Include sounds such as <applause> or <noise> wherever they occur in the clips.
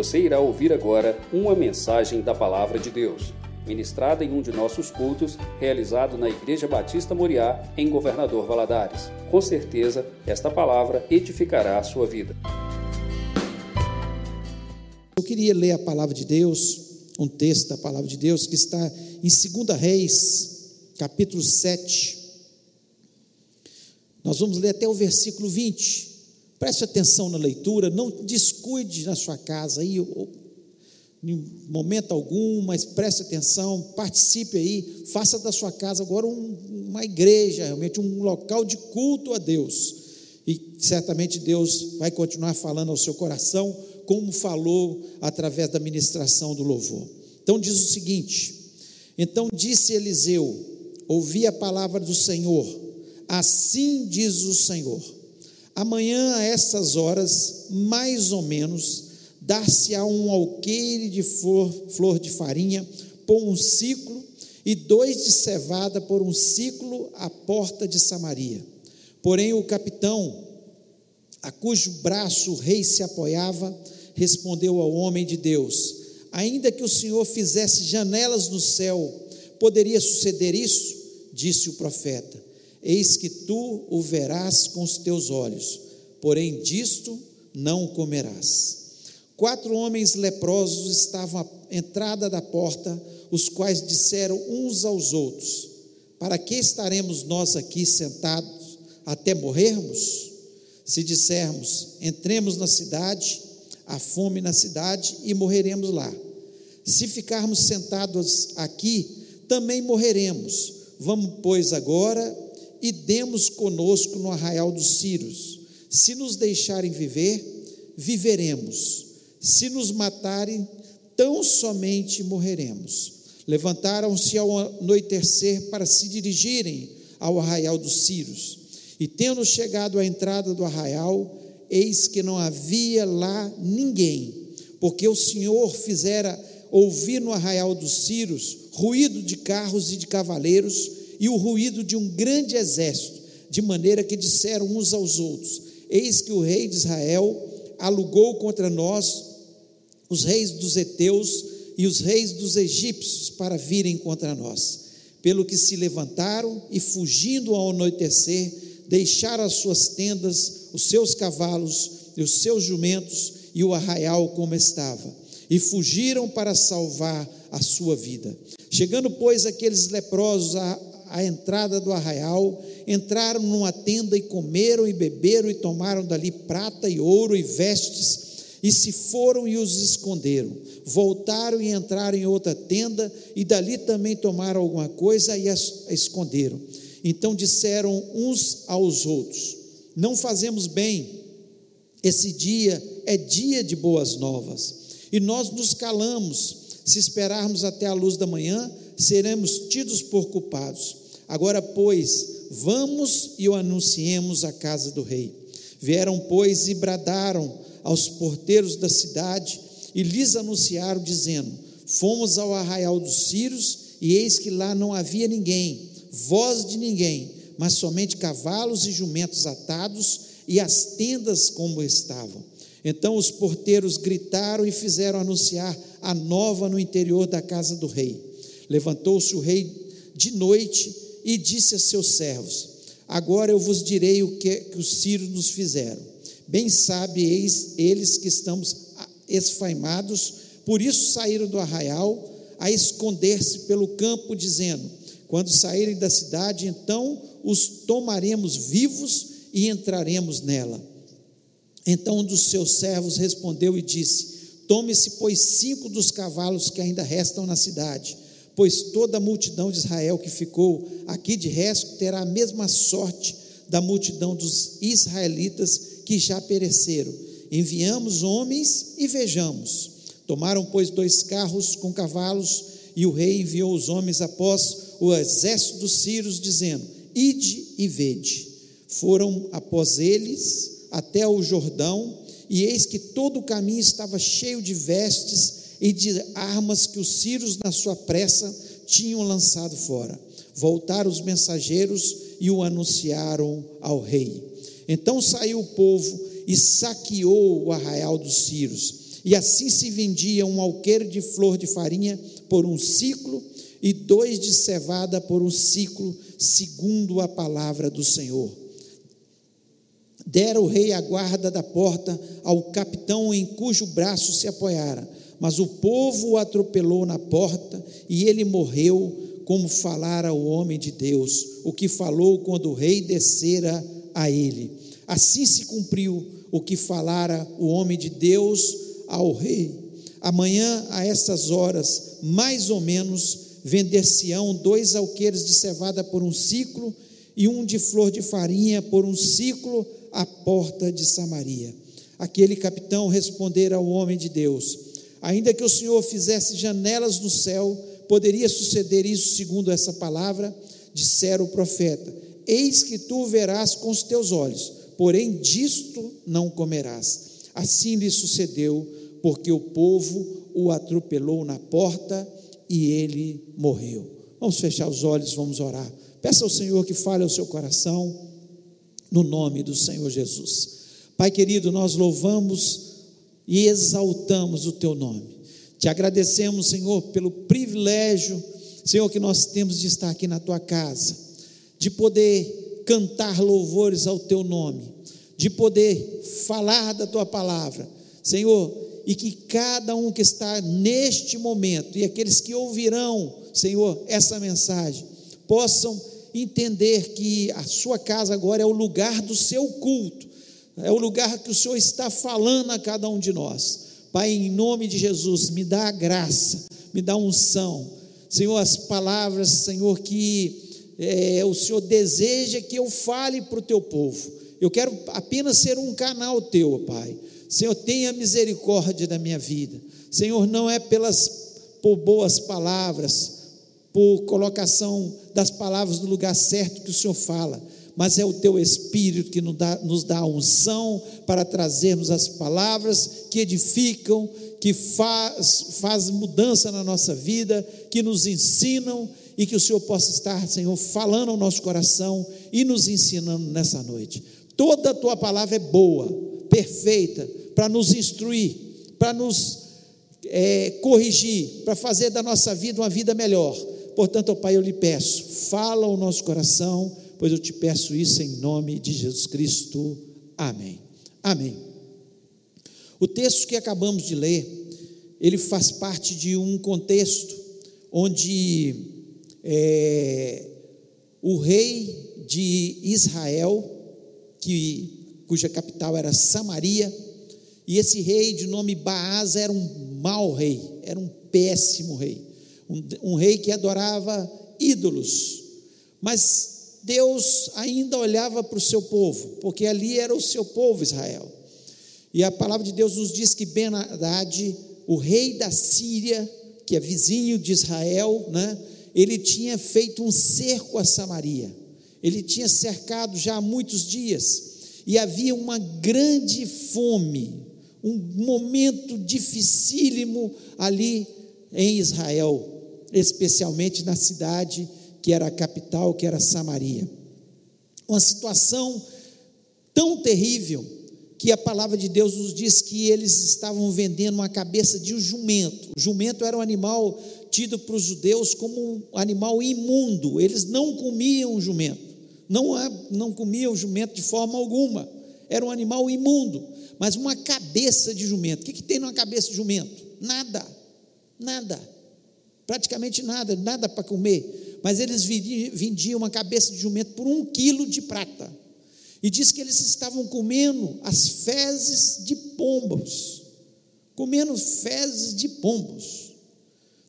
Você irá ouvir agora uma mensagem da Palavra de Deus, ministrada em um de nossos cultos, realizado na Igreja Batista Moriá, em Governador Valadares. Com certeza, esta palavra edificará a sua vida. Eu queria ler a palavra de Deus, um texto da palavra de Deus que está em 2 Reis, capítulo 7. Nós vamos ler até o versículo 20. Preste atenção na leitura, não descuide na sua casa aí, em momento algum, mas preste atenção, participe aí, faça da sua casa agora um, uma igreja, realmente um local de culto a Deus. E certamente Deus vai continuar falando ao seu coração, como falou através da ministração do louvor. Então diz o seguinte: Então disse Eliseu: Ouvi a palavra do Senhor, assim diz o Senhor Amanhã, a essas horas, mais ou menos, dar-se-á um alqueire de flor, flor de farinha por um ciclo e dois de cevada por um ciclo à porta de Samaria. Porém, o capitão, a cujo braço o rei se apoiava, respondeu ao homem de Deus: Ainda que o Senhor fizesse janelas no céu, poderia suceder isso? Disse o profeta Eis que tu o verás com os teus olhos, porém disto não comerás. Quatro homens leprosos estavam à entrada da porta, os quais disseram uns aos outros: Para que estaremos nós aqui sentados até morrermos? Se dissermos, entremos na cidade, há fome na cidade e morreremos lá. Se ficarmos sentados aqui, também morreremos. Vamos, pois, agora e demos conosco no arraial dos Círios. Se nos deixarem viver, viveremos. Se nos matarem, tão somente morreremos. Levantaram-se ao anoitecer para se dirigirem ao arraial dos Círios. E tendo chegado à entrada do arraial, eis que não havia lá ninguém, porque o Senhor fizera ouvir no arraial dos Círios ruído de carros e de cavaleiros e o ruído de um grande exército, de maneira que disseram uns aos outros: Eis que o rei de Israel alugou contra nós os reis dos heteus e os reis dos egípcios para virem contra nós. Pelo que se levantaram e, fugindo ao anoitecer, deixaram as suas tendas, os seus cavalos e os seus jumentos e o arraial como estava, e fugiram para salvar a sua vida. Chegando, pois, aqueles leprosos à entrada do arraial, entraram numa tenda e comeram e beberam e tomaram dali prata e ouro e vestes, e se foram e os esconderam. Voltaram e entraram em outra tenda, e dali também tomaram alguma coisa e as esconderam. Então disseram uns aos outros: Não fazemos bem, esse dia é dia de boas novas. E nós nos calamos, se esperarmos até a luz da manhã, seremos tidos por culpados. Agora, pois, vamos e o anunciemos à casa do rei. Vieram, pois, e bradaram aos porteiros da cidade e lhes anunciaram, dizendo: Fomos ao arraial dos Círios, e eis que lá não havia ninguém, voz de ninguém, mas somente cavalos e jumentos atados e as tendas como estavam. Então os porteiros gritaram e fizeram anunciar a nova no interior da casa do rei. Levantou-se o rei de noite e disse a seus servos: Agora eu vos direi o que, que os sírios nos fizeram. Bem sabeis eles que estamos esfaimados, por isso saíram do arraial a esconder-se pelo campo, dizendo: Quando saírem da cidade, então os tomaremos vivos e entraremos nela. Então um dos seus servos respondeu e disse: Tome-se, pois, cinco dos cavalos que ainda restam na cidade pois toda a multidão de Israel que ficou aqui de resto terá a mesma sorte da multidão dos israelitas que já pereceram. Enviamos homens e vejamos. Tomaram, pois, dois carros com cavalos, e o rei enviou os homens após o exército dos sírios, dizendo: Ide e vede. Foram após eles até o Jordão, e eis que todo o caminho estava cheio de vestes e de armas que os sírios, na sua pressa, tinham lançado fora. Voltaram os mensageiros e o anunciaram ao rei. Então saiu o povo e saqueou o arraial dos sírios, E assim se vendia um alqueire de flor de farinha por um ciclo e dois de cevada por um ciclo, segundo a palavra do Senhor. Dera o rei a guarda da porta ao capitão em cujo braço se apoiara, mas o povo o atropelou na porta e ele morreu, como falara o homem de Deus, o que falou quando o rei descera a ele. Assim se cumpriu o que falara o homem de Deus ao rei. Amanhã, a estas horas, mais ou menos, vender-se-ão dois alqueires de cevada por um ciclo e um de flor de farinha por um ciclo à porta de Samaria. Aquele capitão respondera ao homem de Deus: Ainda que o Senhor fizesse janelas no céu, poderia suceder isso segundo essa palavra? Dissera o profeta: Eis que tu verás com os teus olhos, porém disto não comerás. Assim lhe sucedeu, porque o povo o atropelou na porta e ele morreu. Vamos fechar os olhos, vamos orar. Peça ao Senhor que fale ao seu coração, no nome do Senhor Jesus. Pai querido, nós louvamos e exaltamos o teu nome. Te agradecemos, Senhor, pelo privilégio, Senhor, que nós temos de estar aqui na tua casa, de poder cantar louvores ao teu nome, de poder falar da tua palavra. Senhor, e que cada um que está neste momento e aqueles que ouvirão, Senhor, essa mensagem, possam entender que a sua casa agora é o lugar do seu culto, é o lugar que o Senhor está falando a cada um de nós. Pai, em nome de Jesus, me dá a graça, me dá a unção. Senhor, as palavras, Senhor, que é, o Senhor deseja que eu fale para o teu povo. Eu quero apenas ser um canal teu, Pai. Senhor, tenha misericórdia da minha vida. Senhor, não é pelas por boas palavras, por colocação das palavras no lugar certo que o Senhor fala, mas é o teu Espírito que nos dá, nos dá a unção para trazermos as palavras que edificam, que faz, faz mudança na nossa vida, que nos ensinam e que o Senhor possa estar, Senhor, falando ao nosso coração e nos ensinando nessa noite. Toda a tua palavra é boa, perfeita, para nos instruir, para nos é, corrigir, para fazer da nossa vida uma vida melhor. Portanto, ó Pai, eu lhe peço, fala ao nosso coração pois eu te peço isso em nome de Jesus Cristo. Amém. Amém. O texto que acabamos de ler, ele faz parte de um contexto onde é, o rei de Israel, que, cuja capital era Samaria, e esse rei de nome Baás era um mau rei, era um péssimo rei, um, um rei que adorava ídolos, mas Deus ainda olhava para o seu povo, porque ali era o seu povo Israel. E a palavra de Deus nos diz que ben Haddad, o rei da Síria, que é vizinho de Israel, né, ele tinha feito um cerco a Samaria. Ele tinha cercado já há muitos dias e havia uma grande fome, um momento dificílimo ali em Israel, especialmente na cidade que era a capital, que era Samaria. Uma situação tão terrível que a palavra de Deus nos diz que eles estavam vendendo uma cabeça de um jumento. O jumento era um animal tido para os judeus como um animal imundo. Eles não comiam jumento. Não, não comiam jumento de forma alguma. Era um animal imundo. Mas uma cabeça de jumento. O que, que tem numa cabeça de jumento? Nada. Nada. Praticamente nada. Nada para comer mas eles vendiam uma cabeça de jumento por um quilo de prata. E diz que eles estavam comendo as fezes de pombos, comendo fezes de pombos.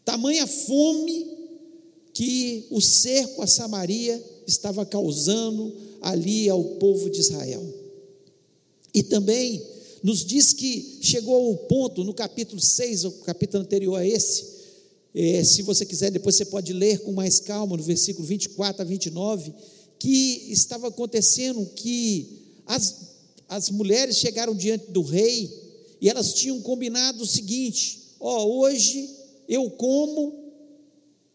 Tamanha fome que o cerco a Samaria estava causando ali ao povo de Israel. E também nos diz que chegou ao ponto, no capítulo 6, o capítulo anterior a esse, é, se você quiser, depois você pode ler com mais calma, no versículo 24 a 29, que estava acontecendo que as, as mulheres chegaram diante do rei e elas tinham combinado o seguinte: ó, hoje eu como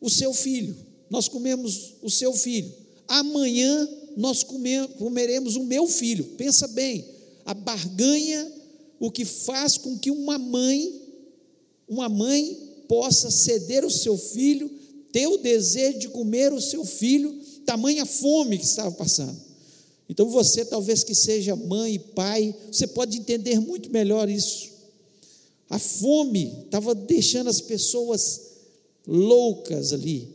o seu filho, nós comemos o seu filho, amanhã nós comeremos o meu filho. Pensa bem, a barganha o que faz com que uma mãe, uma mãe possa ceder o seu filho, ter o desejo de comer o seu filho, tamanha fome que estava passando. Então você, talvez que seja mãe e pai, você pode entender muito melhor isso. A fome estava deixando as pessoas loucas ali,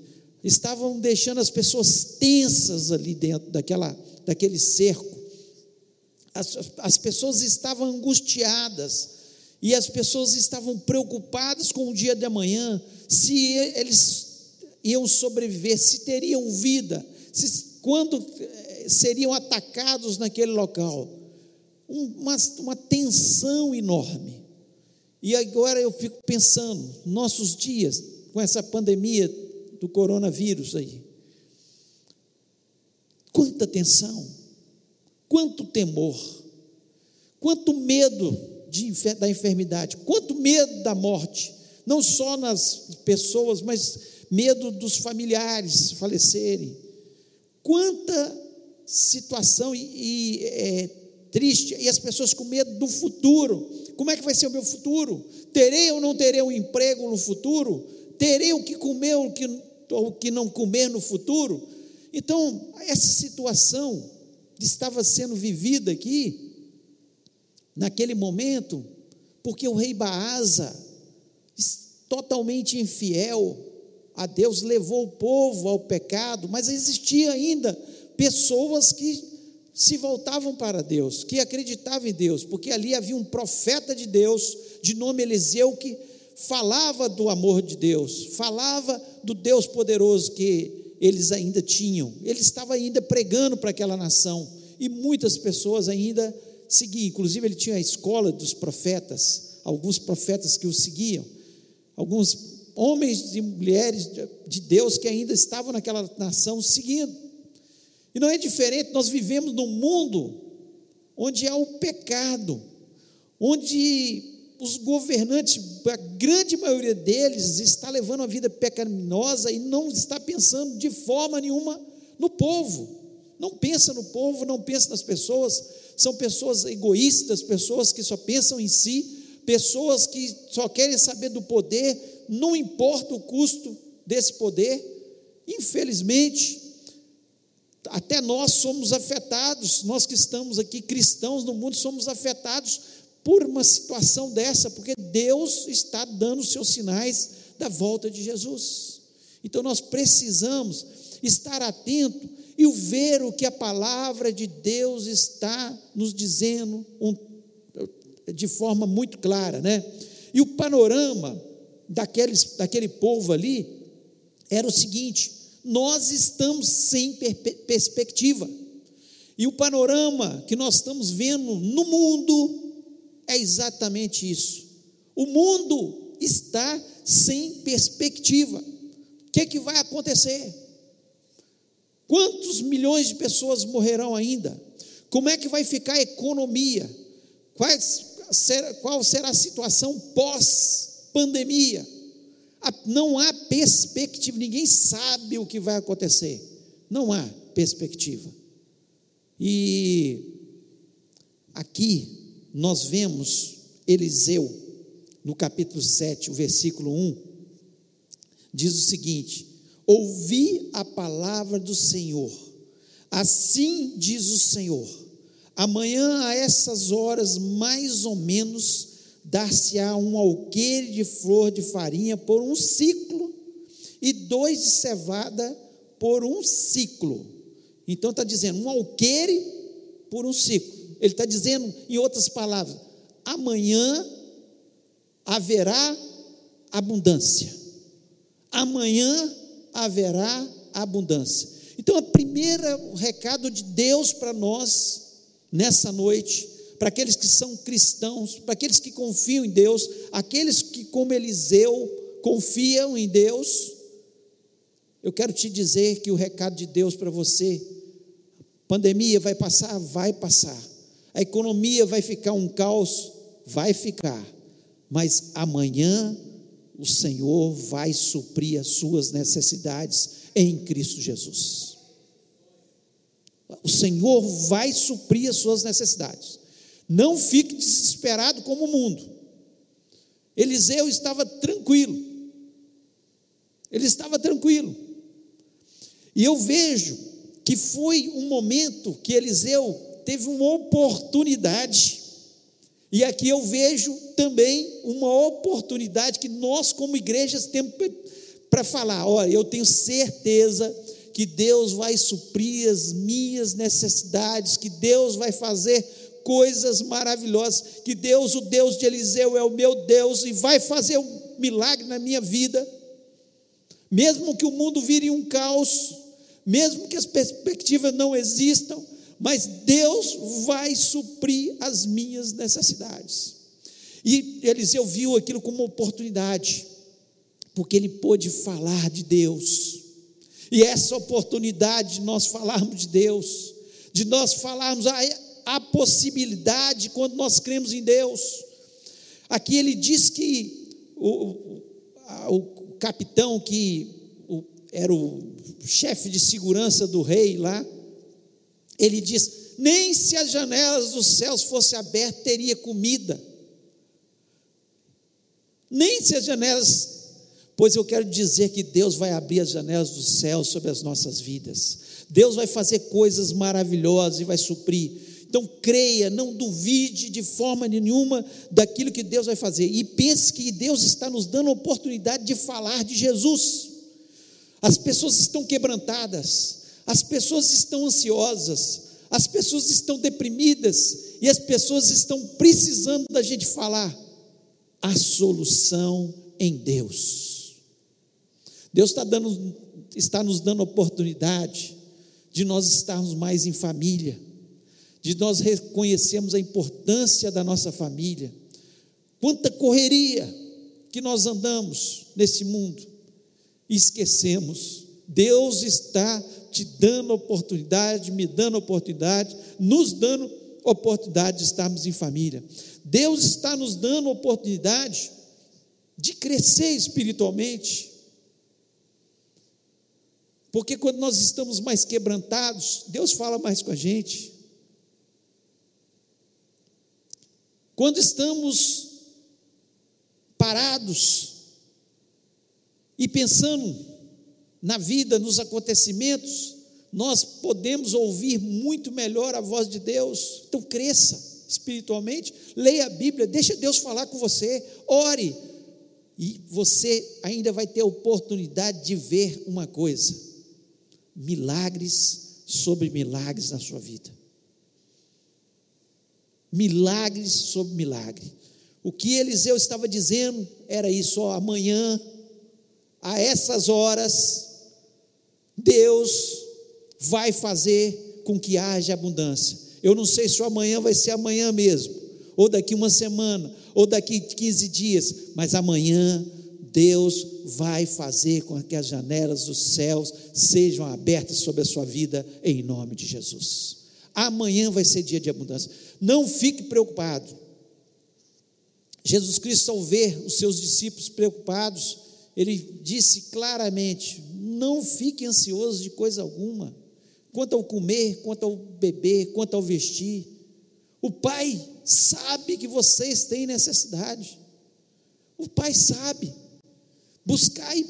estavam deixando as pessoas tensas ali dentro daquela, daquele cerco. As, as pessoas estavam angustiadas e as pessoas estavam preocupadas com o dia de amanhã, se eles iam sobreviver, se teriam vida, se, quando eh, seriam atacados naquele local. Uma, uma tensão enorme. E agora eu fico pensando, nossos dias, com essa pandemia do coronavírus aí, quanta tensão, quanto temor, quanto medo de, da enfermidade, quanto medo da morte, não só nas pessoas, mas medo dos familiares falecerem. Quanta situação e, e é, triste, e as pessoas com medo do futuro. Como é que vai ser o meu futuro? Terei ou não terei um emprego no futuro? Terei o que comer ou o que, ou o que não comer no futuro? Então, essa situação estava sendo vivida aqui, naquele momento, porque o rei Baasa, totalmente infiel a Deus, levou o povo ao pecado, mas existia ainda pessoas que se voltavam para Deus, que acreditavam em Deus, porque ali havia um profeta de Deus, de nome Eliseu, que falava do amor de Deus, falava do Deus poderoso que eles ainda tinham. Ele estava ainda pregando para aquela nação e muitas pessoas ainda seguiam. Inclusive, ele tinha a escola dos profetas, alguns profetas que o seguiam, alguns homens e mulheres de Deus que ainda estavam naquela nação seguindo. E não é diferente, nós vivemos num mundo onde há o pecado, onde os governantes, a grande maioria deles, está levando uma vida pecaminosa e não está pensando de forma nenhuma no povo. Não pensa no povo, não pensa nas pessoas, são pessoas egoístas, pessoas que só pensam em si, pessoas que só querem saber do poder, não importa o custo desse poder. Infelizmente, até nós somos afetados, nós que estamos aqui cristãos no mundo, somos afetados por uma situação dessa, porque Deus está dando os seus sinais da volta de Jesus. Então nós precisamos estar atento e ver o que a palavra de Deus está nos dizendo um, de forma muito clara, né? E o panorama daqueles, daquele povo ali era o seguinte: nós estamos sem perspectiva. E o panorama que nós estamos vendo no mundo é exatamente isso. O mundo está sem perspectiva. O que, é que vai acontecer? Quantos milhões de pessoas morrerão ainda? Como é que vai ficar a economia? Quais, qual será a situação pós-pandemia? não há perspectiva, ninguém sabe o que vai acontecer, não há perspectiva. E aqui nós vemos Eliseu, no capítulo 7, o versículo 1, diz o seguinte: Ouvi a palavra do Senhor, assim diz o Senhor, amanhã a essas horas, mais ou menos, dar-se-á um alqueire de flor de farinha por um ciclo, e dois de cevada por um ciclo. Então está dizendo um alqueire por um ciclo. Ele está dizendo, em outras palavras, amanhã haverá abundância. Amanhã haverá abundância. Então, o primeiro recado de Deus para nós nessa noite para aqueles que são cristãos, para aqueles que confiam em Deus, aqueles que, como Eliseu, confiam em Deus. Eu quero te dizer que o recado de Deus para você: pandemia vai passar? Vai passar. A economia vai ficar um caos? Vai ficar. Mas amanhã o Senhor vai suprir as suas necessidades em Cristo Jesus. O Senhor vai suprir as suas necessidades. Não fique desesperado como o mundo. Eliseu estava tranquilo. Ele estava tranquilo. E eu vejo que foi um momento que Eliseu teve uma oportunidade. E aqui eu vejo também uma oportunidade que nós, como igrejas, temos para falar: olha, eu tenho certeza que Deus vai suprir as minhas necessidades, que Deus vai fazer coisas maravilhosas, que Deus, o Deus de Eliseu, é o meu Deus e vai fazer um milagre na minha vida, mesmo que o mundo vire um caos, mesmo que as perspectivas não existam, mas Deus vai suprir as minhas necessidades. E Eliseu viu aquilo como uma oportunidade, porque ele pôde falar de Deus. E essa oportunidade de nós falarmos de Deus, de nós falarmos a, a possibilidade quando nós cremos em Deus. Aqui ele diz que o, o, o capitão que era o chefe de segurança do rei lá, ele diz: nem se as janelas dos céus fossem abertas, teria comida. Nem se as janelas Pois eu quero dizer que Deus vai abrir as janelas do céu sobre as nossas vidas. Deus vai fazer coisas maravilhosas e vai suprir. Então creia, não duvide de forma nenhuma daquilo que Deus vai fazer. E pense que Deus está nos dando a oportunidade de falar de Jesus. As pessoas estão quebrantadas, as pessoas estão ansiosas, as pessoas estão deprimidas e as pessoas estão precisando da gente falar a solução em Deus. Deus está, dando, está nos dando oportunidade de nós estarmos mais em família, de nós reconhecermos a importância da nossa família. Quanta correria que nós andamos nesse mundo e esquecemos. Deus está te dando oportunidade, me dando oportunidade, nos dando oportunidade de estarmos em família. Deus está nos dando oportunidade de crescer espiritualmente, porque quando nós estamos mais quebrantados, Deus fala mais com a gente. Quando estamos parados e pensando na vida, nos acontecimentos, nós podemos ouvir muito melhor a voz de Deus. Então cresça espiritualmente, leia a Bíblia, deixa Deus falar com você, ore, e você ainda vai ter a oportunidade de ver uma coisa milagres sobre milagres na sua vida. Milagres sobre milagre. O que Eliseu estava dizendo era isso: ó, amanhã, a essas horas, Deus vai fazer com que haja abundância. Eu não sei se amanhã vai ser amanhã mesmo, ou daqui uma semana, ou daqui 15 dias, mas amanhã Deus vai fazer com que as janelas dos céus sejam abertas sobre a sua vida em nome de Jesus. Amanhã vai ser dia de abundância. Não fique preocupado. Jesus Cristo, ao ver os seus discípulos preocupados, ele disse claramente: não fique ansioso de coisa alguma, quanto ao comer, quanto ao beber, quanto ao vestir. O Pai sabe que vocês têm necessidade. O Pai sabe. Buscai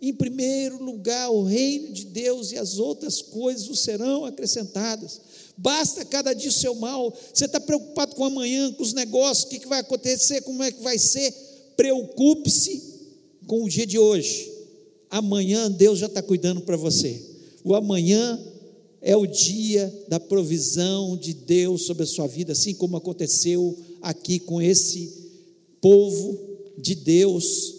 em primeiro lugar o reino de Deus e as outras coisas vos serão acrescentadas. Basta cada dia o seu mal. Você está preocupado com amanhã, com os negócios, o que, que vai acontecer, como é que vai ser. Preocupe-se com o dia de hoje. Amanhã Deus já está cuidando para você. O amanhã é o dia da provisão de Deus sobre a sua vida, assim como aconteceu aqui com esse povo de Deus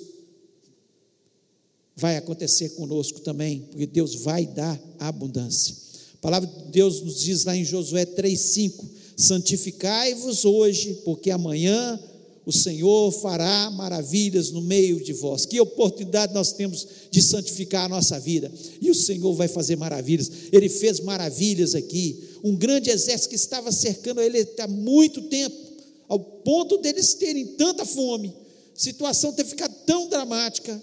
vai acontecer conosco também, porque Deus vai dar abundância. A palavra de Deus nos diz lá em Josué 3,5: santificai-vos hoje, porque amanhã o Senhor fará maravilhas no meio de vós. Que oportunidade nós temos de santificar a nossa vida. E o Senhor vai fazer maravilhas. Ele fez maravilhas aqui. Um grande exército que estava cercando ele há muito tempo, ao ponto deles terem tanta fome, situação ter ficado tão dramática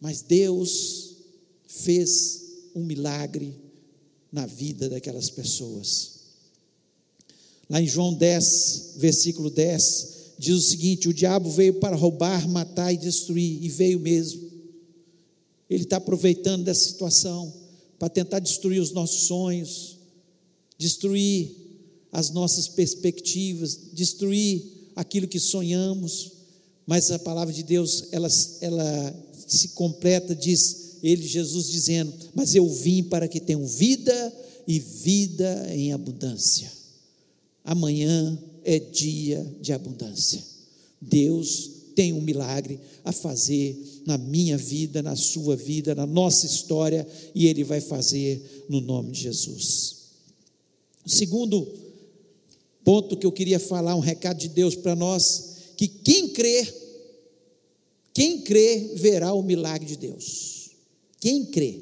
mas Deus fez um milagre na vida daquelas pessoas. Lá em João 10, versículo 10, diz o seguinte: O diabo veio para roubar, matar e destruir, e veio mesmo. Ele está aproveitando dessa situação para tentar destruir os nossos sonhos, destruir as nossas perspectivas, destruir aquilo que sonhamos, mas a palavra de Deus, ela, ela se completa, diz ele, Jesus, dizendo: Mas eu vim para que tenham vida e vida em abundância. Amanhã é dia de abundância. Deus tem um milagre a fazer na minha vida, na sua vida, na nossa história, e Ele vai fazer no nome de Jesus. O segundo ponto que eu queria falar, um recado de Deus para nós, que quem crê, quem crê verá o milagre de Deus. Quem crê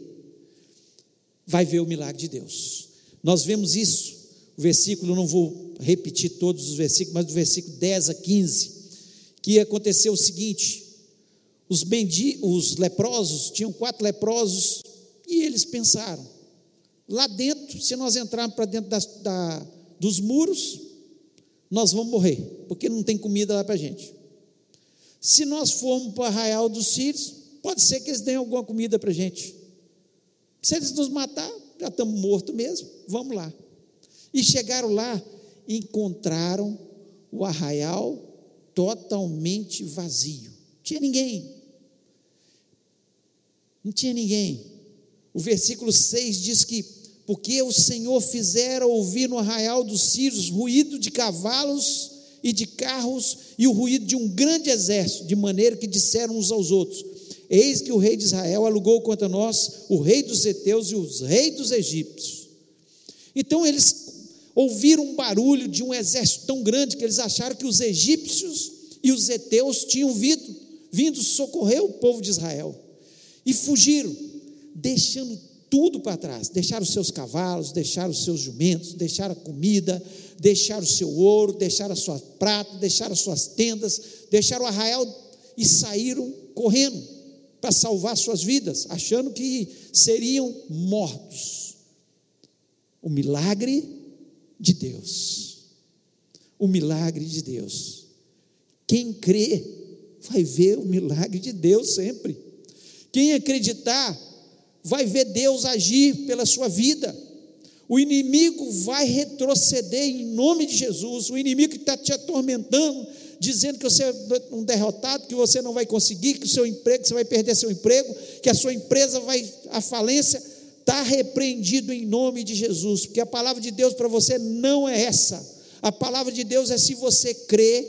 vai ver o milagre de Deus. Nós vemos isso, o versículo, não vou repetir todos os versículos, mas do versículo 10 a 15, que aconteceu o seguinte: os, bendi, os leprosos, tinham quatro leprosos, e eles pensaram: lá dentro, se nós entrarmos para dentro das, da, dos muros, nós vamos morrer, porque não tem comida lá para a gente. Se nós formos para o arraial dos sírios, pode ser que eles deem alguma comida para a gente. Se eles nos matar, já estamos mortos mesmo, vamos lá. E chegaram lá, encontraram o arraial totalmente vazio. Não tinha ninguém. Não tinha ninguém. O versículo 6 diz que porque o Senhor fizera ouvir no arraial dos sírios ruído de cavalos e de carros e o ruído de um grande exército, de maneira que disseram uns aos outros: Eis que o rei de Israel alugou contra nós o rei dos Eteus e os reis dos egípcios. Então eles ouviram um barulho de um exército tão grande que eles acharam que os egípcios e os Eteus tinham vindo, vindo socorrer o povo de Israel. E fugiram, deixando tudo para trás. Deixaram os seus cavalos, deixaram os seus jumentos, deixaram a comida, deixaram o seu ouro, deixaram a sua prata, deixaram as suas tendas, deixaram o arraial e saíram correndo para salvar suas vidas, achando que seriam mortos. O milagre de Deus. O milagre de Deus. Quem crê vai ver o milagre de Deus sempre. Quem acreditar vai ver Deus agir pela sua vida. O inimigo vai retroceder em nome de Jesus. O inimigo que está te atormentando, dizendo que você é um derrotado, que você não vai conseguir, que o seu emprego, que você vai perder seu emprego, que a sua empresa vai à falência, está repreendido em nome de Jesus, porque a palavra de Deus para você não é essa. A palavra de Deus é se você crê,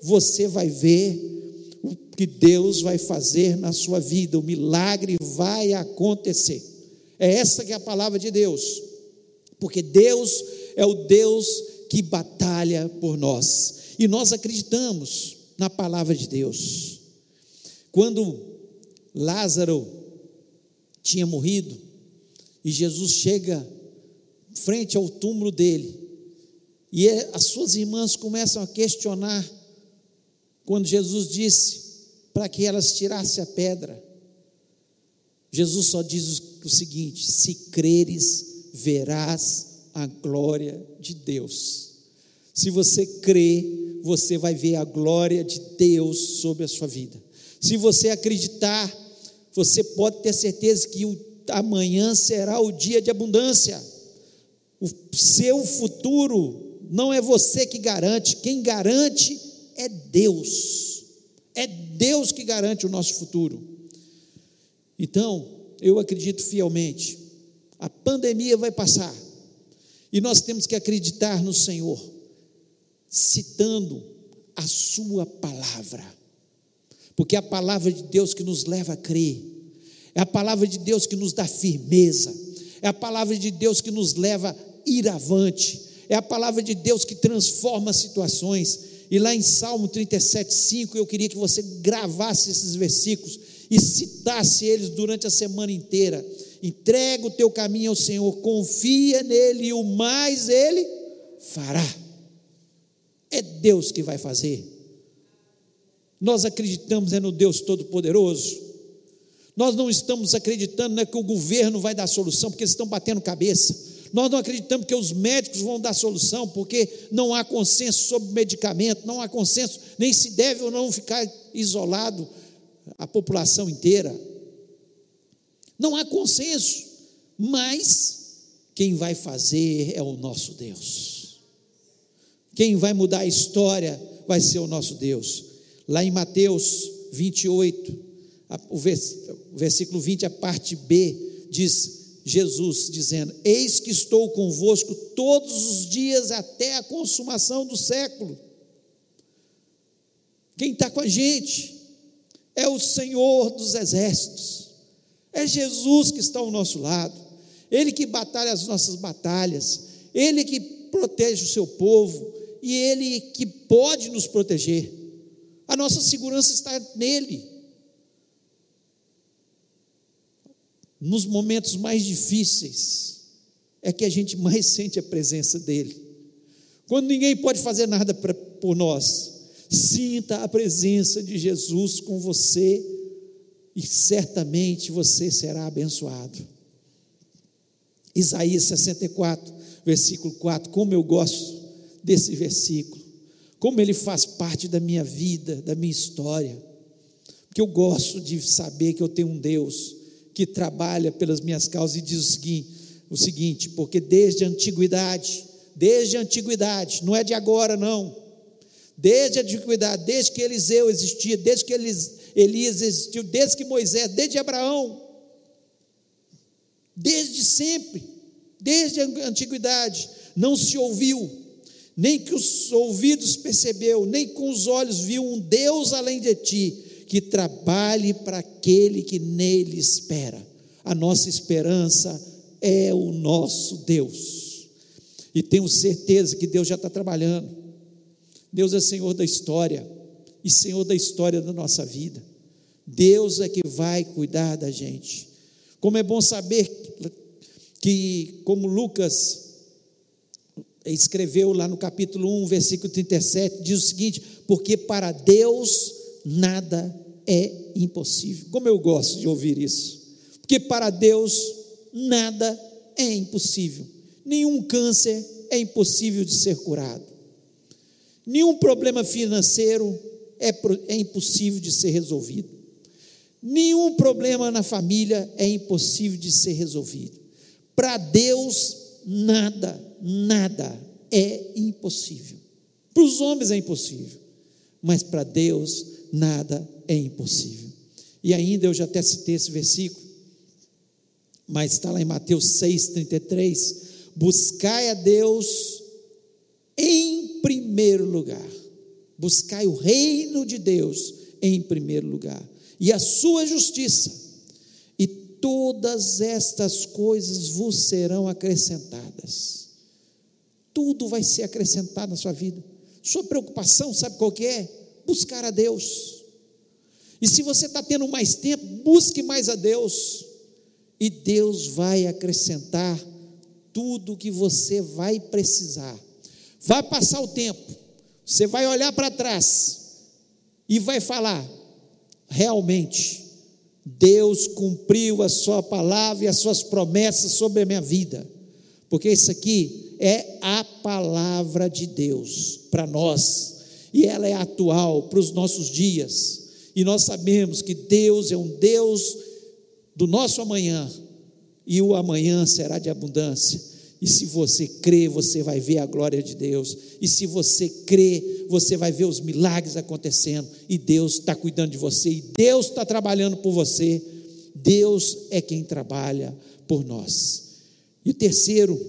você vai ver o que Deus vai fazer na sua vida, o milagre vai acontecer. É essa que é a palavra de Deus. Porque Deus é o Deus que batalha por nós. E nós acreditamos na palavra de Deus. Quando Lázaro tinha morrido e Jesus chega frente ao túmulo dele, e é, as suas irmãs começam a questionar quando Jesus disse para que elas tirassem a pedra. Jesus só diz o seguinte: se creres, verás a glória de Deus. Se você crê, você vai ver a glória de Deus sobre a sua vida. Se você acreditar, você pode ter certeza que o, amanhã será o dia de abundância. O seu futuro não é você que garante, quem garante é Deus. É Deus que garante o nosso futuro. Então, eu acredito fielmente, a pandemia vai passar. E nós temos que acreditar no Senhor, citando a Sua palavra, porque é a palavra de Deus que nos leva a crer, é a palavra de Deus que nos dá firmeza, é a palavra de Deus que nos leva a ir avante, é a palavra de Deus que transforma situações, e lá em Salmo 37, 5, eu queria que você gravasse esses versículos e citasse eles durante a semana inteira. Entrega o teu caminho ao Senhor, confia nele e o mais ele fará. É Deus que vai fazer. Nós acreditamos é no Deus Todo-Poderoso. Nós não estamos acreditando né, que o governo vai dar solução, porque eles estão batendo cabeça. Nós não acreditamos que os médicos vão dar solução, porque não há consenso sobre medicamento, não há consenso nem se deve ou não ficar isolado a população inteira. Não há consenso, mas quem vai fazer é o nosso Deus. Quem vai mudar a história vai ser o nosso Deus. Lá em Mateus 28, o versículo 20, a parte B, diz Jesus dizendo: Eis que estou convosco todos os dias até a consumação do século. Quem está com a gente é o Senhor dos exércitos, é Jesus que está ao nosso lado, Ele que batalha as nossas batalhas, Ele que protege o seu povo e Ele que pode nos proteger. A nossa segurança está nele. Nos momentos mais difíceis, é que a gente mais <laughs> sente a presença dEle. Quando ninguém pode fazer nada pra, por nós, sinta a presença de Jesus com você e certamente você será abençoado. Isaías 64, versículo 4. Como eu gosto desse versículo, como ele faz parte da minha vida, da minha história, porque eu gosto de saber que eu tenho um Deus que trabalha pelas minhas causas e diz o seguinte, o seguinte, porque desde a antiguidade, desde a antiguidade, não é de agora não, desde a antiguidade, desde que Eliseu existia, desde que Elias existiu, desde que Moisés, desde Abraão, desde sempre, desde a antiguidade, não se ouviu, nem que os ouvidos percebeu, nem com os olhos viu um Deus além de ti, que trabalhe para aquele que nele espera. A nossa esperança é o nosso Deus. E tenho certeza que Deus já está trabalhando. Deus é Senhor da história e Senhor da história da nossa vida. Deus é que vai cuidar da gente. Como é bom saber que, como Lucas escreveu lá no capítulo 1, versículo 37, diz o seguinte: porque para Deus nada é impossível. Como eu gosto de ouvir isso, porque para Deus nada é impossível. Nenhum câncer é impossível de ser curado. Nenhum problema financeiro é, é impossível de ser resolvido. Nenhum problema na família é impossível de ser resolvido. Para Deus, nada, nada é impossível. Para os homens é impossível, mas para Deus nada é impossível. E ainda eu já até citei esse versículo, mas está lá em Mateus 6,33: buscai a Deus em primeiro lugar, buscai o reino de Deus em primeiro lugar, e a sua justiça, e todas estas coisas vos serão acrescentadas. Tudo vai ser acrescentado na sua vida. Sua preocupação, sabe qual que é? Buscar a Deus. E se você está tendo mais tempo, busque mais a Deus. E Deus vai acrescentar tudo que você vai precisar. Vai passar o tempo, você vai olhar para trás e vai falar: realmente, Deus cumpriu a Sua palavra e as Suas promessas sobre a minha vida, porque isso aqui é a palavra de Deus para nós e ela é atual para os nossos dias. E nós sabemos que Deus é um Deus do nosso amanhã, e o amanhã será de abundância. E se você crê, você vai ver a glória de Deus. E se você crê, você vai ver os milagres acontecendo. E Deus está cuidando de você. E Deus está trabalhando por você. Deus é quem trabalha por nós. E o terceiro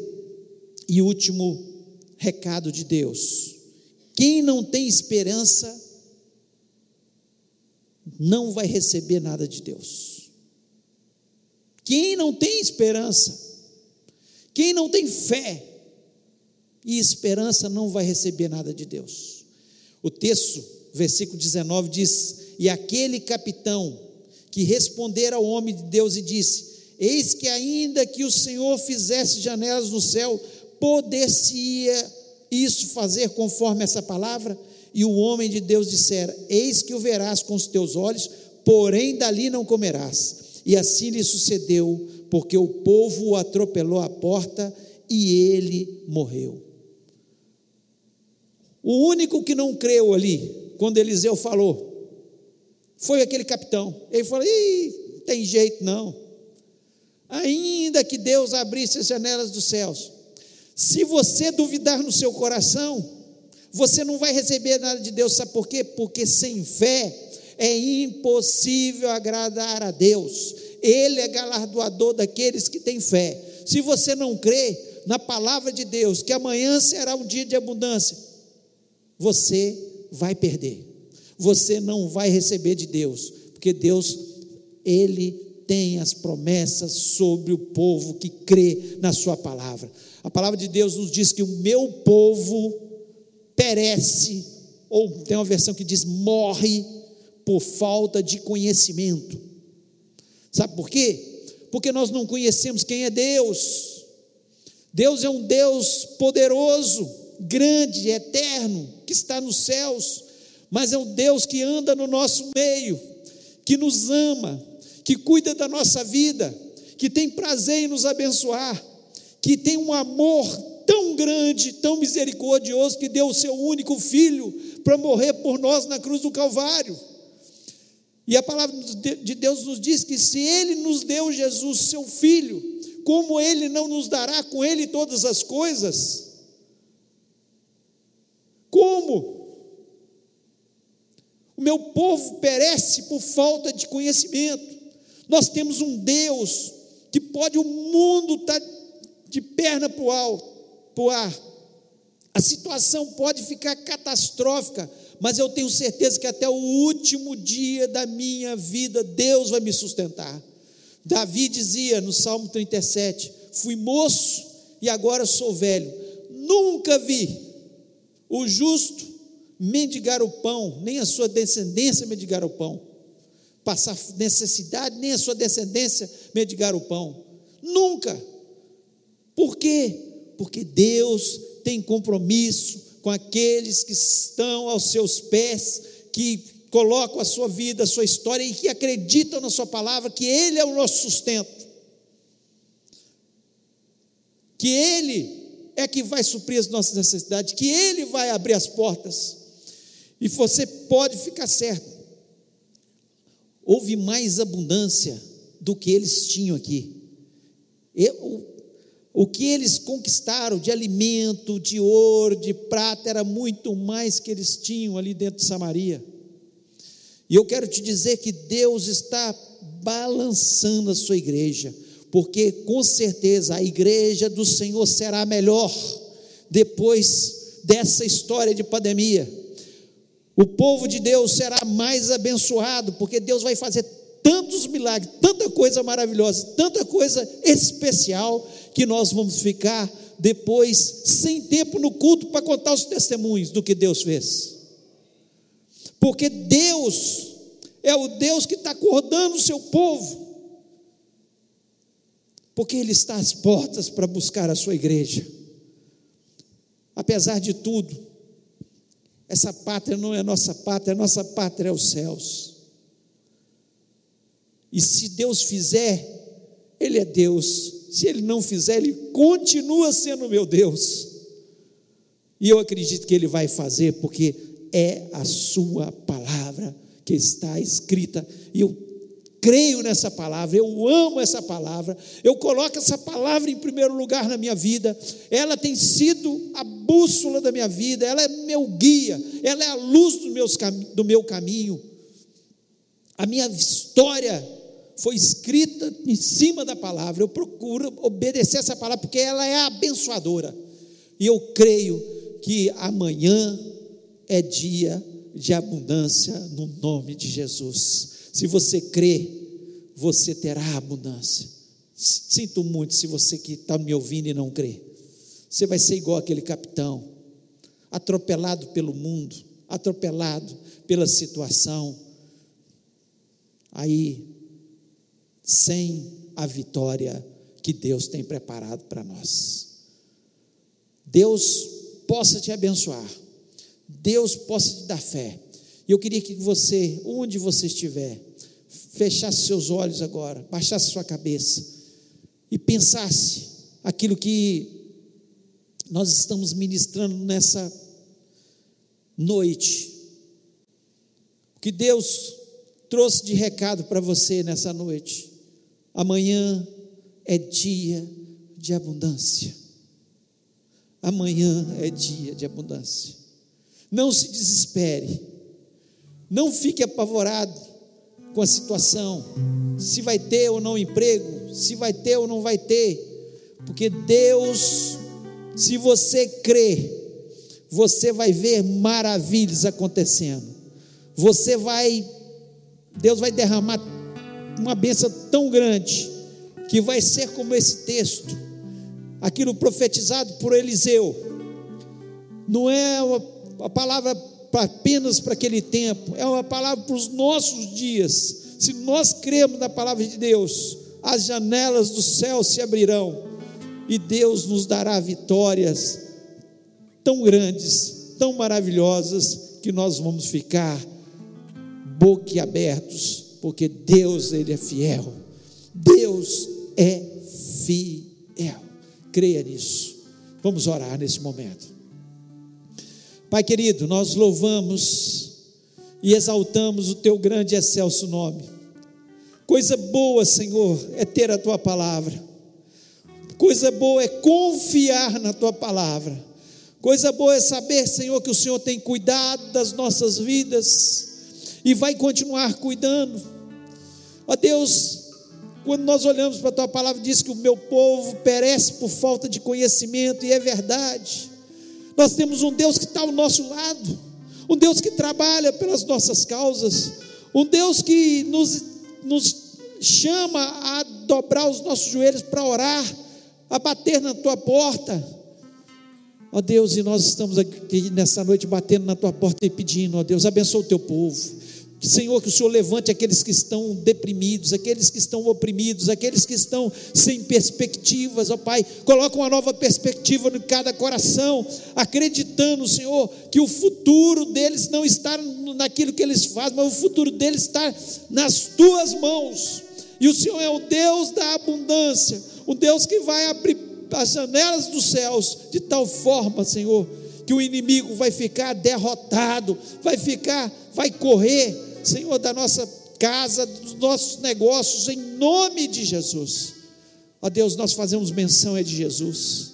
e último recado de Deus quem não tem esperança não vai receber nada de Deus. Quem não tem esperança, quem não tem fé e esperança não vai receber nada de Deus. O texto, versículo 19 diz: E aquele capitão que responder ao homem de Deus e disse: Eis que ainda que o Senhor fizesse janelas no céu, poder-se-ia isso fazer conforme essa palavra? E o homem de Deus dissera: Eis que o verás com os teus olhos, porém dali não comerás. E assim lhe sucedeu, porque o povo o atropelou à porta e ele morreu. O único que não creu ali, quando Eliseu falou, foi aquele capitão. Ele falou: Ih, não tem jeito não. Ainda que Deus abrisse as janelas dos céus, se você duvidar no seu coração, você não vai receber nada de Deus, sabe por quê? Porque sem fé é impossível agradar a Deus. Ele é galardoador daqueles que têm fé. Se você não crê na palavra de Deus, que amanhã será um dia de abundância, você vai perder. Você não vai receber de Deus, porque Deus, Ele tem as promessas sobre o povo que crê na Sua palavra. A palavra de Deus nos diz que o meu povo perece, ou tem uma versão que diz morre, por falta de conhecimento. Sabe por quê? Porque nós não conhecemos quem é Deus. Deus é um Deus poderoso, grande, eterno, que está nos céus, mas é um Deus que anda no nosso meio, que nos ama, que cuida da nossa vida, que tem prazer em nos abençoar, que tem um amor tão grande, tão misericordioso, que deu o seu único filho para morrer por nós na cruz do Calvário. E a palavra de Deus nos diz que se Ele nos deu Jesus, seu Filho, como Ele não nos dará com Ele todas as coisas? Como? O meu povo perece por falta de conhecimento. Nós temos um Deus que pode o mundo estar tá de perna para o ar. A situação pode ficar catastrófica, mas eu tenho certeza que até o último dia da minha vida Deus vai me sustentar. Davi dizia no Salmo 37: Fui moço e agora sou velho. Nunca vi o justo mendigar o pão, nem a sua descendência mendigar o pão. Passar necessidade, nem a sua descendência mendigar o pão. Nunca. Por quê? Porque Deus tem compromisso com aqueles que estão aos seus pés, que colocam a sua vida, a sua história e que acreditam na Sua palavra, que Ele é o nosso sustento, que Ele é que vai suprir as nossas necessidades, que Ele vai abrir as portas, e você pode ficar certo, houve mais abundância do que eles tinham aqui. Eu, o que eles conquistaram de alimento, de ouro, de prata, era muito mais que eles tinham ali dentro de Samaria. E eu quero te dizer que Deus está balançando a sua igreja, porque com certeza a igreja do Senhor será melhor depois dessa história de pandemia. O povo de Deus será mais abençoado, porque Deus vai fazer tantos milagres, tanta coisa maravilhosa, tanta coisa especial, que nós vamos ficar depois sem tempo no culto para contar os testemunhos do que Deus fez. Porque Deus é o Deus que está acordando o seu povo. Porque Ele está às portas para buscar a sua igreja. Apesar de tudo, essa pátria não é nossa pátria, nossa pátria é os céus. E se Deus fizer, Ele é Deus. Se Ele não fizer, Ele continua sendo meu Deus. E eu acredito que Ele vai fazer, porque é a Sua palavra que está escrita. E eu creio nessa palavra, eu amo essa palavra, eu coloco essa palavra em primeiro lugar na minha vida, ela tem sido a bússola da minha vida, ela é meu guia, ela é a luz do, meus, do meu caminho. A minha história foi escrita em cima da palavra. Eu procuro obedecer essa palavra porque ela é abençoadora. E eu creio que amanhã é dia de abundância no nome de Jesus. Se você crê, você terá abundância. Sinto muito se você que está me ouvindo e não crê. Você vai ser igual aquele capitão, atropelado pelo mundo, atropelado pela situação. Aí sem a vitória que Deus tem preparado para nós. Deus possa te abençoar, Deus possa te dar fé. E eu queria que você, onde você estiver, fechasse seus olhos agora, baixasse sua cabeça e pensasse aquilo que nós estamos ministrando nessa noite. O que Deus trouxe de recado para você nessa noite. Amanhã é dia de abundância. Amanhã é dia de abundância. Não se desespere. Não fique apavorado com a situação, se vai ter ou não emprego, se vai ter ou não vai ter, porque Deus, se você crê, você vai ver maravilhas acontecendo. Você vai, Deus vai derramar uma benção tão grande que vai ser como esse texto, aquilo profetizado por Eliseu. Não é uma, uma palavra apenas para aquele tempo, é uma palavra para os nossos dias. Se nós cremos na palavra de Deus, as janelas do céu se abrirão e Deus nos dará vitórias tão grandes, tão maravilhosas, que nós vamos ficar boquiabertos, porque Deus, Ele é fiel. Deus é fiel. Creia nisso. Vamos orar nesse momento. Pai querido, nós louvamos e exaltamos o teu grande e excelso nome. Coisa boa, Senhor, é ter a tua palavra. Coisa boa é confiar na tua palavra. Coisa boa é saber, Senhor, que o Senhor tem cuidado das nossas vidas e vai continuar cuidando. Ó Deus, quando nós olhamos para a tua palavra, diz que o meu povo perece por falta de conhecimento, e é verdade. Nós temos um Deus que está ao nosso lado, um Deus que trabalha pelas nossas causas, um Deus que nos, nos chama a dobrar os nossos joelhos para orar, a bater na tua porta. Ó Deus, e nós estamos aqui nessa noite batendo na tua porta e pedindo, ó Deus, abençoa o teu povo. Senhor, que o Senhor levante aqueles que estão deprimidos, aqueles que estão oprimidos, aqueles que estão sem perspectivas, ó Pai, coloca uma nova perspectiva em cada coração, acreditando, Senhor, que o futuro deles não está naquilo que eles fazem, mas o futuro deles está nas tuas mãos. E o Senhor é o Deus da abundância, o Deus que vai abrir as janelas dos céus de tal forma, Senhor, que o inimigo vai ficar derrotado, vai ficar, vai correr Senhor, da nossa casa, dos nossos negócios, em nome de Jesus. Ó Deus, nós fazemos menção é de Jesus.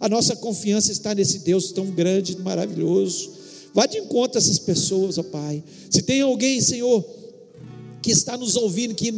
A nossa confiança está nesse Deus tão grande, maravilhoso. Vá de encontro a essas pessoas, ó Pai. Se tem alguém, Senhor, que está nos ouvindo, que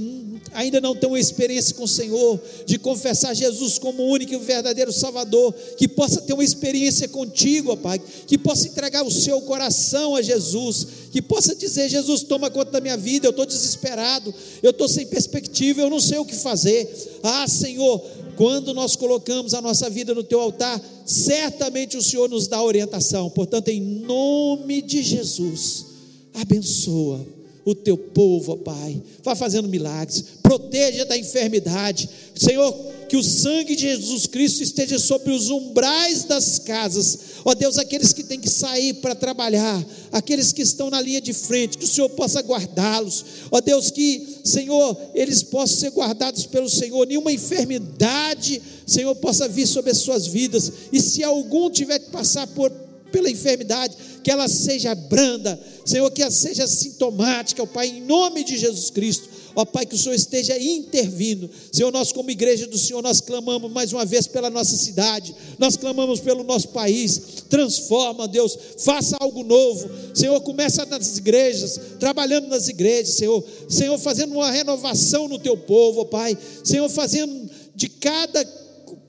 ainda não tem uma experiência com o Senhor, de confessar Jesus como o único e verdadeiro Salvador, que possa ter uma experiência contigo, ó Pai, que possa entregar o seu coração a Jesus, que possa dizer: Jesus, toma conta da minha vida, eu estou desesperado, eu estou sem perspectiva, eu não sei o que fazer. Ah, Senhor, quando nós colocamos a nossa vida no teu altar, certamente o Senhor nos dá orientação. Portanto, em nome de Jesus, abençoa o teu povo, ó Pai. Vá fazendo milagres, proteja da enfermidade. Senhor, que o sangue de Jesus Cristo esteja sobre os umbrais das casas. Ó Deus, aqueles que têm que sair para trabalhar, aqueles que estão na linha de frente, que o Senhor possa guardá-los. Ó Deus, que, Senhor, eles possam ser guardados pelo Senhor. Nenhuma enfermidade, Senhor, possa vir sobre as suas vidas. E se algum tiver que passar por pela enfermidade, que ela seja branda, Senhor, que ela seja sintomática, ó Pai, em nome de Jesus Cristo, ó Pai, que o Senhor esteja intervindo, Senhor, nós como igreja do Senhor, nós clamamos mais uma vez pela nossa cidade, nós clamamos pelo nosso país, transforma, Deus, faça algo novo, Senhor, começa nas igrejas, trabalhando nas igrejas, Senhor, Senhor, fazendo uma renovação no teu povo, ó Pai, Senhor, fazendo de cada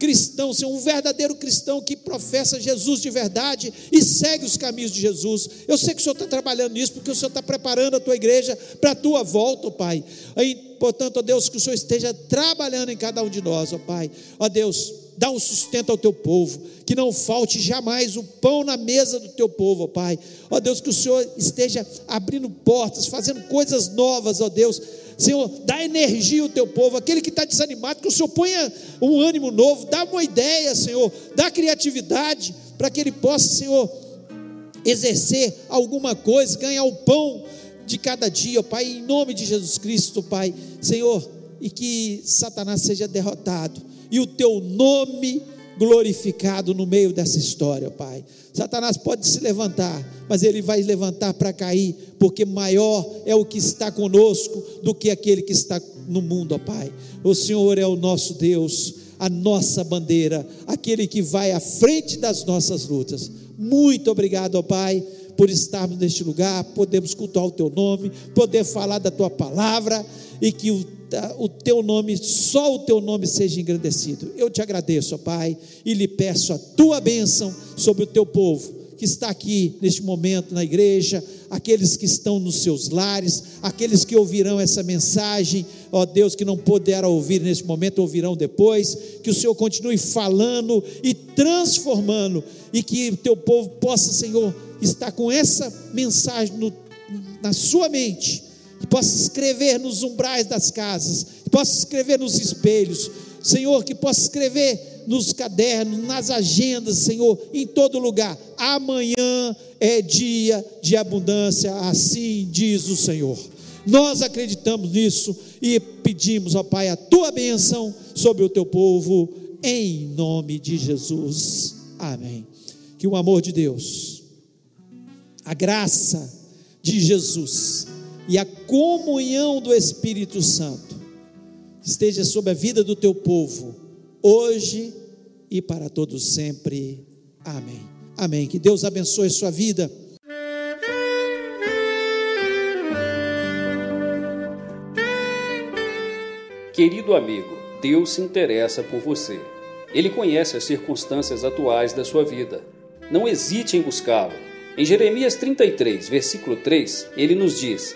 cristão, ser um verdadeiro cristão que professa Jesus de verdade e segue os caminhos de Jesus. Eu sei que o Senhor está trabalhando nisso, porque o Senhor está preparando a tua igreja para a tua volta, ó Pai. Aí, portanto, ó Deus, que o Senhor esteja trabalhando em cada um de nós, ó Pai. Ó Deus, dá um sustento ao teu povo, que não falte jamais o pão na mesa do teu povo, ó Pai. Ó Deus, que o Senhor esteja abrindo portas, fazendo coisas novas, ó Deus Senhor, dá energia ao teu povo, aquele que está desanimado, que o Senhor ponha um ânimo novo, dá uma ideia, Senhor, dá criatividade, para que ele possa, Senhor, exercer alguma coisa, ganhar o pão de cada dia, Pai, em nome de Jesus Cristo, Pai, Senhor, e que Satanás seja derrotado, e o teu nome glorificado no meio dessa história, Pai. Satanás pode se levantar, mas ele vai levantar para cair, porque maior é o que está conosco do que aquele que está no mundo, ó Pai. O Senhor é o nosso Deus, a nossa bandeira, aquele que vai à frente das nossas lutas. Muito obrigado, ó Pai, por estarmos neste lugar, podemos cultuar o teu nome, poder falar da tua palavra e que o o teu nome, só o teu nome seja engrandecido. Eu te agradeço, ó Pai, e lhe peço a tua bênção sobre o teu povo que está aqui neste momento na igreja, aqueles que estão nos seus lares, aqueles que ouvirão essa mensagem, ó Deus, que não puderam ouvir neste momento, ouvirão depois, que o Senhor continue falando e transformando, e que o teu povo possa, Senhor, estar com essa mensagem no, na sua mente que possa escrever nos umbrais das casas, que possa escrever nos espelhos, Senhor, que possa escrever nos cadernos, nas agendas, Senhor, em todo lugar. Amanhã é dia de abundância, assim diz o Senhor. Nós acreditamos nisso e pedimos, ó Pai, a tua bênção sobre o teu povo, em nome de Jesus. Amém. Que o amor de Deus, a graça de Jesus, e a comunhão do Espírito Santo esteja sobre a vida do teu povo, hoje e para todos sempre. Amém. Amém. Que Deus abençoe sua vida. Querido amigo, Deus se interessa por você. Ele conhece as circunstâncias atuais da sua vida. Não hesite em buscá-lo. Em Jeremias 33, versículo 3, ele nos diz: